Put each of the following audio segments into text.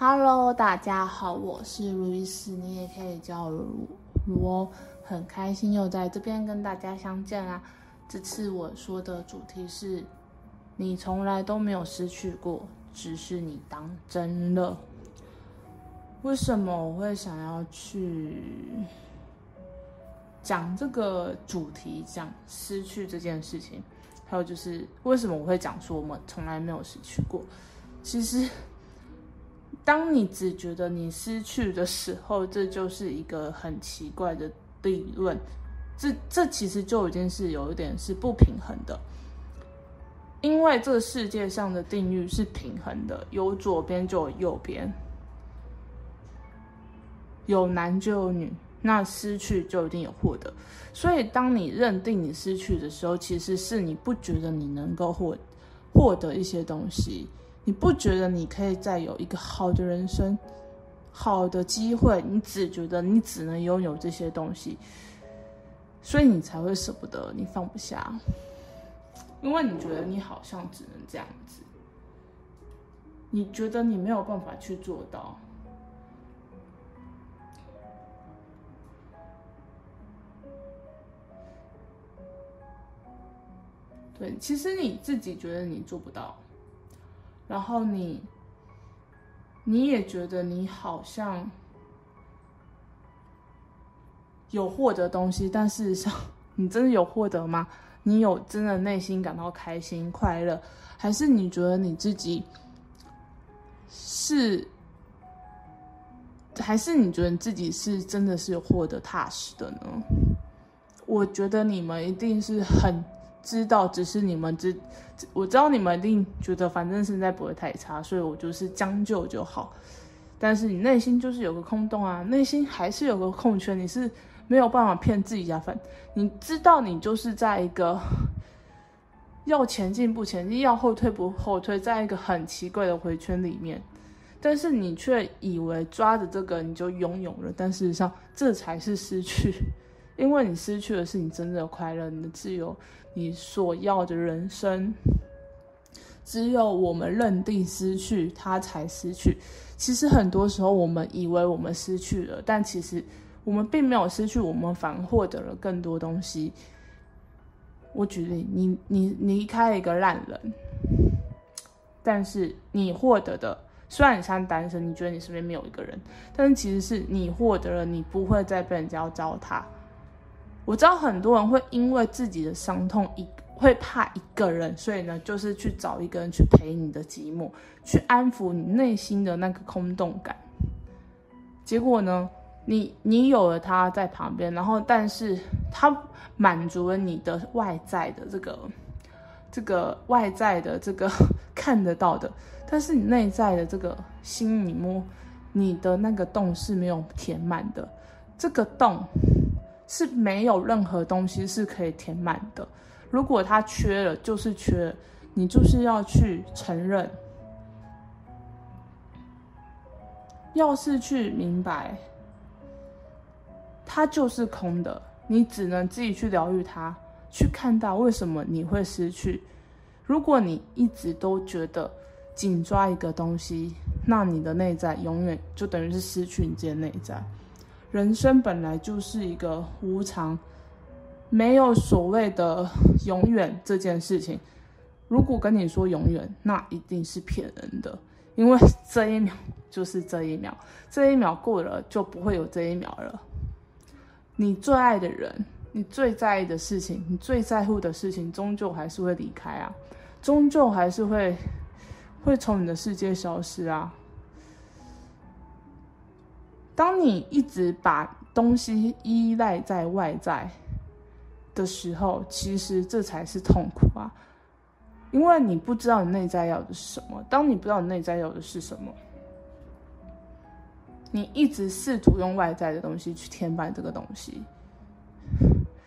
Hello，大家好，我是路易斯，你也可以叫我卢卢哦，很开心又在这边跟大家相见啦。这次我说的主题是，你从来都没有失去过，只是你当真了。为什么我会想要去讲这个主题，讲失去这件事情？还有就是，为什么我会讲说我们从来没有失去过？其实。当你只觉得你失去的时候，这就是一个很奇怪的理论。这这其实就已经是有一点是不平衡的，因为这个世界上的定律是平衡的，有左边就有右边，有男就有女，那失去就一定有获得。所以，当你认定你失去的时候，其实是你不觉得你能够获获得一些东西。你不觉得你可以再有一个好的人生、好的机会？你只觉得你只能拥有这些东西，所以你才会舍不得，你放不下，因为你觉得你好像只能这样子，你觉得你没有办法去做到。对，其实你自己觉得你做不到。然后你，你也觉得你好像有获得东西，但事实上，你真的有获得吗？你有真的内心感到开心快乐，还是你觉得你自己是，还是你觉得你自己是真的是获得踏实的呢？我觉得你们一定是很。知道，只是你们知，我知道你们一定觉得反正现在不会太差，所以我就是将就就好。但是你内心就是有个空洞啊，内心还是有个空缺，你是没有办法骗自己呀。反你知道，你就是在一个要前进不前进，要后退不后退，在一个很奇怪的回圈里面。但是你却以为抓着这个你就拥有了，但事实上这才是失去。因为你失去的是你真正的快乐，你的自由，你所要的人生。只有我们认定失去，它才失去。其实很多时候，我们以为我们失去了，但其实我们并没有失去，我们反而获得了更多东西。我举例，你你离开一个烂人，但是你获得的，虽然你像单身，你觉得你身边没有一个人，但是其实是你获得了，你不会再被人家糟蹋。我知道很多人会因为自己的伤痛一会怕一个人，所以呢，就是去找一个人去陪你的寂寞，去安抚你内心的那个空洞感。结果呢，你你有了他在旁边，然后但是他满足了你的外在的这个这个外在的这个 看得到的，但是你内在的这个心里摸你的那个洞是没有填满的，这个洞。是没有任何东西是可以填满的。如果它缺了，就是缺了，你就是要去承认。要是去明白，它就是空的，你只能自己去疗愈它，去看到为什么你会失去。如果你一直都觉得紧抓一个东西，那你的内在永远就等于是失去你自己的内在。人生本来就是一个无常，没有所谓的永远这件事情。如果跟你说永远，那一定是骗人的，因为这一秒就是这一秒，这一秒过了就不会有这一秒了。你最爱的人，你最在意的事情，你最在乎的事情，终究还是会离开啊，终究还是会会从你的世界消失啊。当你一直把东西依赖在外在的时候，其实这才是痛苦啊！因为你不知道你内在要的是什么。当你不知道你内在要的是什么，你一直试图用外在的东西去填满这个东西，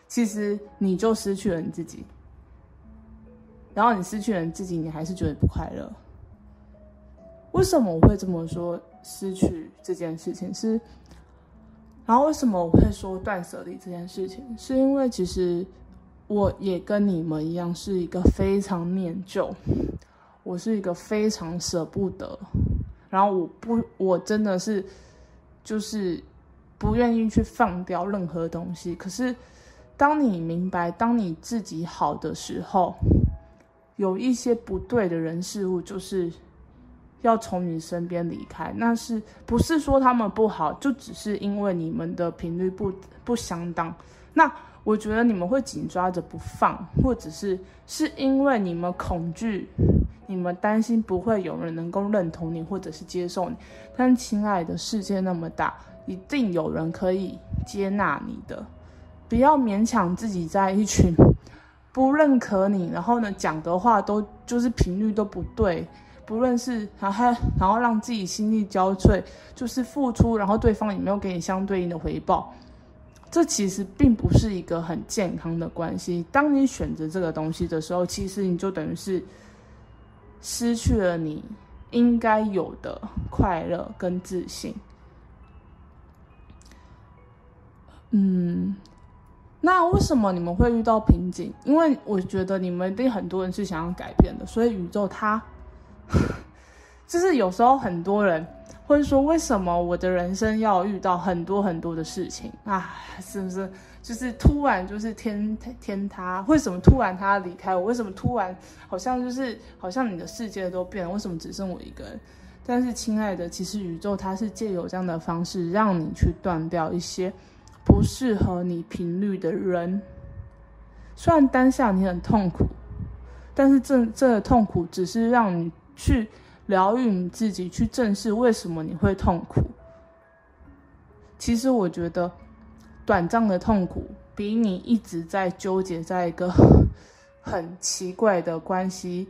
其实你就失去了你自己。然后你失去了你自己，你还是觉得不快乐。为什么我会这么说？失去这件事情是，然后为什么我会说断舍离这件事情？是因为其实我也跟你们一样，是一个非常念旧，我是一个非常舍不得然后我不，我真的是就是不愿意去放掉任何东西。可是，当你明白，当你自己好的时候，有一些不对的人事物，就是要从你身边离开。那是不是说他们不好，就只是因为你们的频率不不相当？那我觉得你们会紧抓着不放，或者是是因为你们恐惧。你们担心不会有人能够认同你，或者是接受你，但亲爱的，世界那么大，一定有人可以接纳你的。不要勉强自己在一群 不认可你，然后呢讲的话都就是频率都不对，不论是然后 然后让自己心力交瘁，就是付出，然后对方也没有给你相对应的回报，这其实并不是一个很健康的关系。当你选择这个东西的时候，其实你就等于是。失去了你应该有的快乐跟自信。嗯，那为什么你们会遇到瓶颈？因为我觉得你们一定很多人是想要改变的，所以宇宙它，就是有时候很多人会说：为什么我的人生要遇到很多很多的事情啊？是不是？就是突然就是天天塌，为什么突然他离开我？为什么突然好像就是好像你的世界都变了？为什么只剩我一个人？但是亲爱的，其实宇宙它是借由这样的方式让你去断掉一些不适合你频率的人。虽然当下你很痛苦，但是这这个痛苦只是让你去疗愈你自己，去正视为什么你会痛苦。其实我觉得。短暂的痛苦比你一直在纠结在一个很奇怪的关系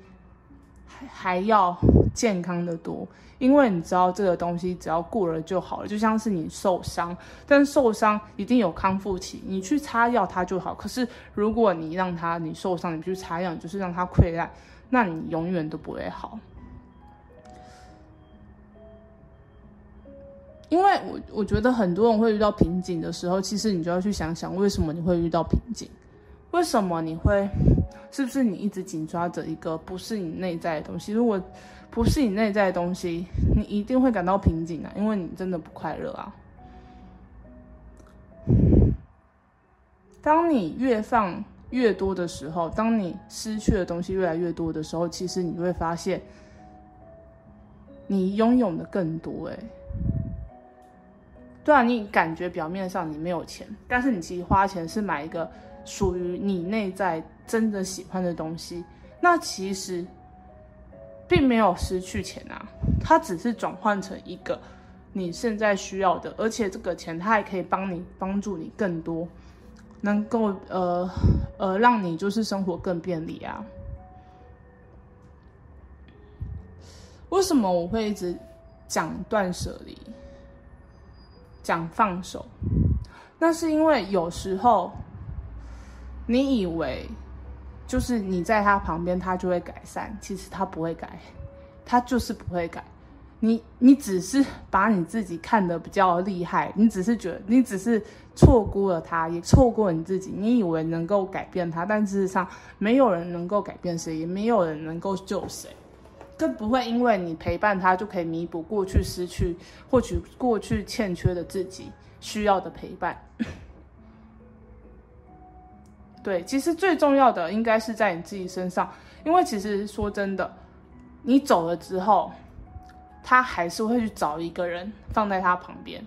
还还要健康的多，因为你知道这个东西只要过了就好了，就像是你受伤，但受伤一定有康复期，你去擦药它就好。可是如果你让它你受伤，你去擦药，你就是让它溃烂，那你永远都不会好。因为我我觉得很多人会遇到瓶颈的时候，其实你就要去想想，为什么你会遇到瓶颈？为什么你会？是不是你一直紧抓着一个不是你内在的东西？如果不是你内在的东西，你一定会感到瓶颈啊，因为你真的不快乐啊。当你越放越多的时候，当你失去的东西越来越多的时候，其实你会发现，你拥有的更多欸。对啊，你感觉表面上你没有钱，但是你其实花钱是买一个属于你内在真的喜欢的东西，那其实并没有失去钱啊，它只是转换成一个你现在需要的，而且这个钱它还可以帮你帮助你更多，能够呃呃让你就是生活更便利啊。为什么我会一直讲断舍离？讲放手，那是因为有时候你以为就是你在他旁边，他就会改善，其实他不会改，他就是不会改。你你只是把你自己看得比较厉害，你只是觉得你只是错估了他，也错过你自己。你以为能够改变他，但事实上没有人能够改变谁，也没有人能够救谁。更不会因为你陪伴他就可以弥补过去失去，获取过去欠缺的自己需要的陪伴。对，其实最重要的应该是在你自己身上，因为其实说真的，你走了之后，他还是会去找一个人放在他旁边，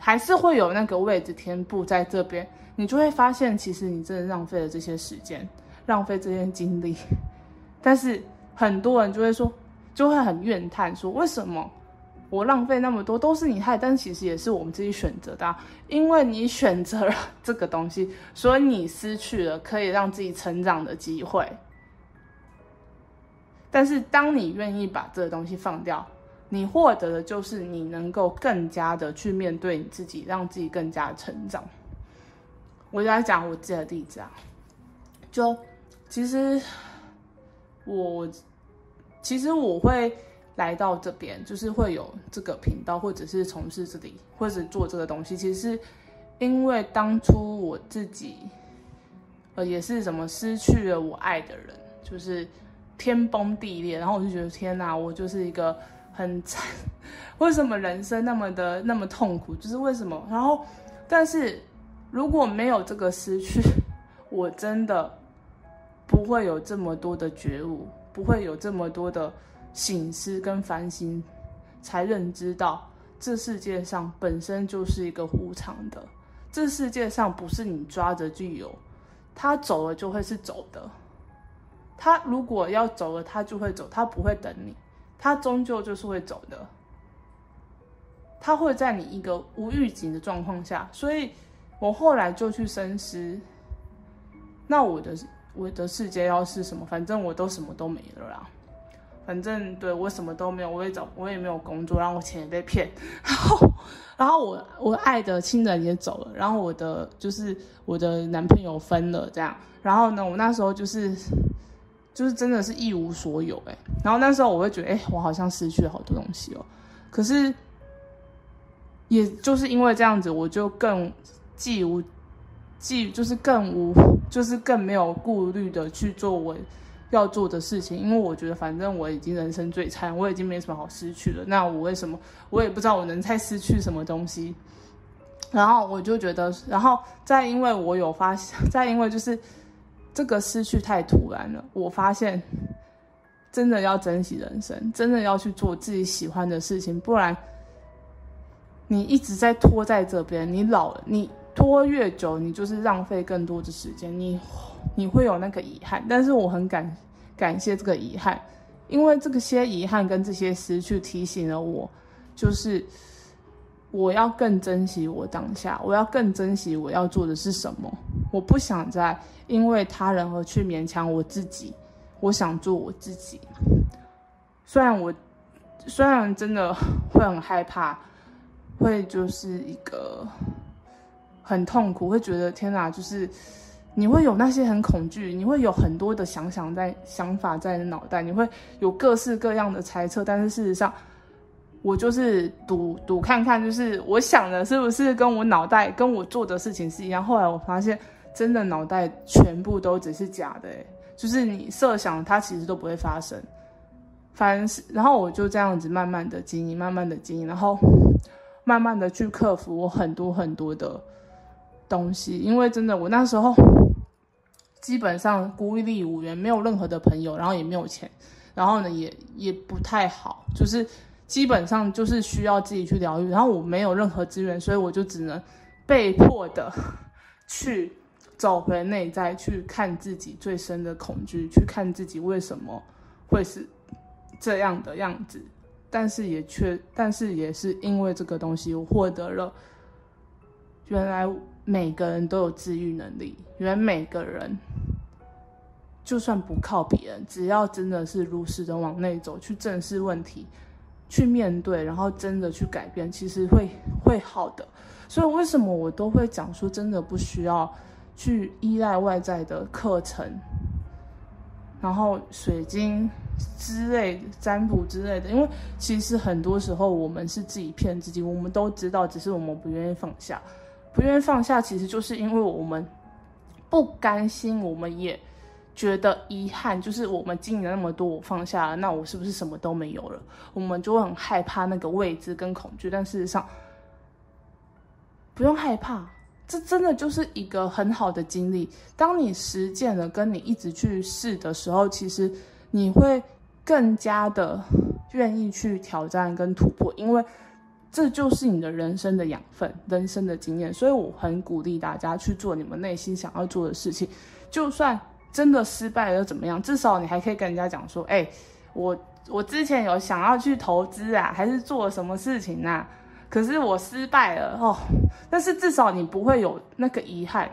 还是会有那个位置填补在这边，你就会发现，其实你真的浪费了这些时间，浪费这些精力，但是。很多人就会说，就会很怨叹说，为什么我浪费那么多都是你害？但其实也是我们自己选择的啊，因为你选择了这个东西，所以你失去了可以让自己成长的机会。但是当你愿意把这个东西放掉，你获得的就是你能够更加的去面对你自己，让自己更加成长。我就在讲我自己的例子啊，就其实我。其实我会来到这边，就是会有这个频道，或者是从事这里，或者做这个东西。其实是因为当初我自己，呃，也是怎么失去了我爱的人，就是天崩地裂，然后我就觉得天哪，我就是一个很惨，为什么人生那么的那么痛苦？就是为什么？然后，但是如果没有这个失去，我真的不会有这么多的觉悟，不会有这么多的醒思跟反省，才认知到这世界上本身就是一个无常的。这世界上不是你抓着就有，他走了就会是走的。他如果要走了，他就会走，他不会等你。他终究就是会走的，他会在你一个无预警的状况下，所以我后来就去深思，那我的我的世界要是什么？反正我都什么都没了啦，反正对我什么都没有，我也找我也没有工作，然后我钱也被骗，然后然后我我爱的亲人也走了，然后我的就是我的男朋友分了这样，然后呢，我那时候就是。就是真的是一无所有哎，然后那时候我会觉得哎，我好像失去了好多东西哦。可是，也就是因为这样子，我就更既无既就是更无就是更没有顾虑的去做我要做的事情，因为我觉得反正我已经人生最惨，我已经没什么好失去了。那我为什么我也不知道我能再失去什么东西？然后我就觉得，然后再因为我有发现，再因为就是。这个失去太突然了，我发现真的要珍惜人生，真的要去做自己喜欢的事情，不然你一直在拖在这边，你老了，你拖越久，你就是浪费更多的时间，你你会有那个遗憾。但是我很感感谢这个遗憾，因为这些遗憾跟这些失去提醒了我，就是我要更珍惜我当下，我要更珍惜我要做的是什么，我不想再。因为他人而去勉强我自己，我想做我自己。虽然我，虽然真的会很害怕，会就是一个很痛苦，会觉得天哪，就是你会有那些很恐惧，你会有很多的想想在想法在你脑袋，你会有各式各样的猜测。但是事实上，我就是赌赌看看，就是我想的是不是跟我脑袋跟我做的事情是一样。后来我发现。真的脑袋全部都只是假的，就是你设想它其实都不会发生。反是，然后我就这样子慢慢的经营，慢慢的经营，然后慢慢的去克服我很多很多的东西。因为真的，我那时候基本上孤立无援，没有任何的朋友，然后也没有钱，然后呢也也不太好，就是基本上就是需要自己去疗愈。然后我没有任何资源，所以我就只能被迫的 去。走回内在去看自己最深的恐惧，去看自己为什么会是这样的样子，但是也却，但是也是因为这个东西，我获得了原来每个人都有治愈能力，原来每个人就算不靠别人，只要真的是如实的往内走，去正视问题，去面对，然后真的去改变，其实会会好的。所以为什么我都会讲说，真的不需要。去依赖外在的课程，然后水晶之类占卜之类的，因为其实很多时候我们是自己骗自己，我们都知道，只是我们不愿意放下，不愿意放下，其实就是因为我们不甘心，我们也觉得遗憾，就是我们经历了那么多，我放下了，那我是不是什么都没有了？我们就会很害怕那个未知跟恐惧，但事实上不用害怕。这真的就是一个很好的经历。当你实践了，跟你一直去试的时候，其实你会更加的愿意去挑战跟突破，因为这就是你的人生的养分、人生的经验。所以我很鼓励大家去做你们内心想要做的事情，就算真的失败了又怎么样？至少你还可以跟人家讲说：“哎，我我之前有想要去投资啊，还是做了什么事情啊？”可是我失败了哦，但是至少你不会有那个遗憾，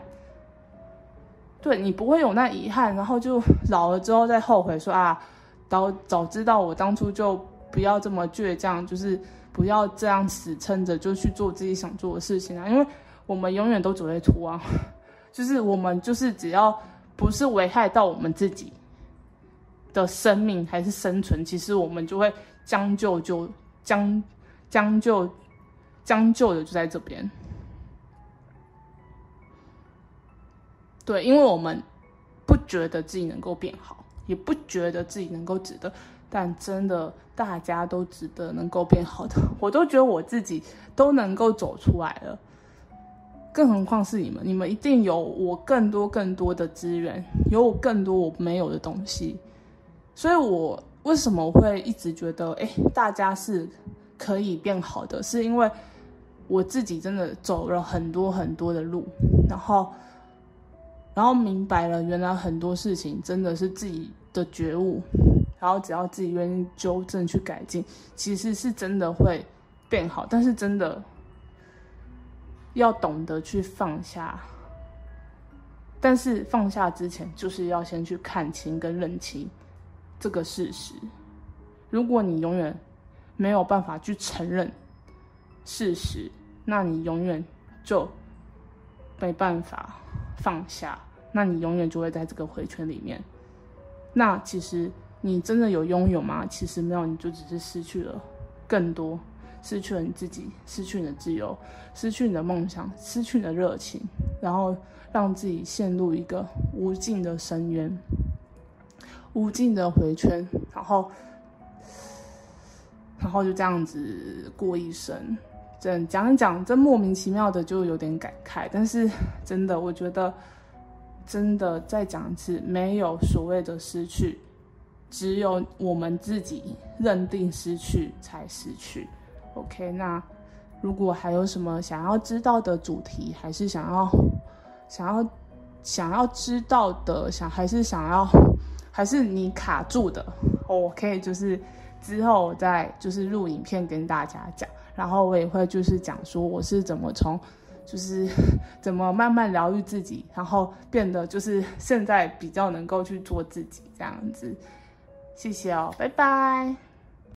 对，你不会有那遗憾，然后就老了之后再后悔说啊，早早知道我当初就不要这么倔强，就是不要这样死撑着就去做自己想做的事情啊，因为我们永远都只会拖啊，就是我们就是只要不是危害到我们自己的生命还是生存，其实我们就会将就就将将就。将就的就在这边，对，因为我们不觉得自己能够变好，也不觉得自己能够值得，但真的大家都值得能够变好的，我都觉得我自己都能够走出来了，更何况是你们，你们一定有我更多更多的资源，有我更多我没有的东西，所以我为什么会一直觉得，哎，大家是可以变好的，是因为我自己真的走了很多很多的路，然后。然后明白了，原来很多事情真的是自己的觉悟，然后只要自己愿意纠正去改进，其实是真的会变好。但是真的要懂得去放下，但是放下之前，就是要先去看清跟认清这个事实。如果你永远没有办法去承认事实，那你永远就没办法放下。那你永远就会在这个回圈里面。那其实你真的有拥有吗？其实没有，你就只是失去了更多，失去了你自己，失去你的自由，失去你的梦想，失去你的热情，然后让自己陷入一个无尽的深渊，无尽的回圈，然后，然后就这样子过一生。真讲一讲，真莫名其妙的就有点感慨。但是真的，我觉得。真的再讲一次，没有所谓的失去，只有我们自己认定失去才失去。OK，那如果还有什么想要知道的主题，还是想要想要想要知道的，想还是想要还是你卡住的，我可以就是之后再就是录影片跟大家讲，然后我也会就是讲说我是怎么从。就是怎么慢慢疗愈自己，然后变得就是现在比较能够去做自己这样子。谢谢哦，拜拜。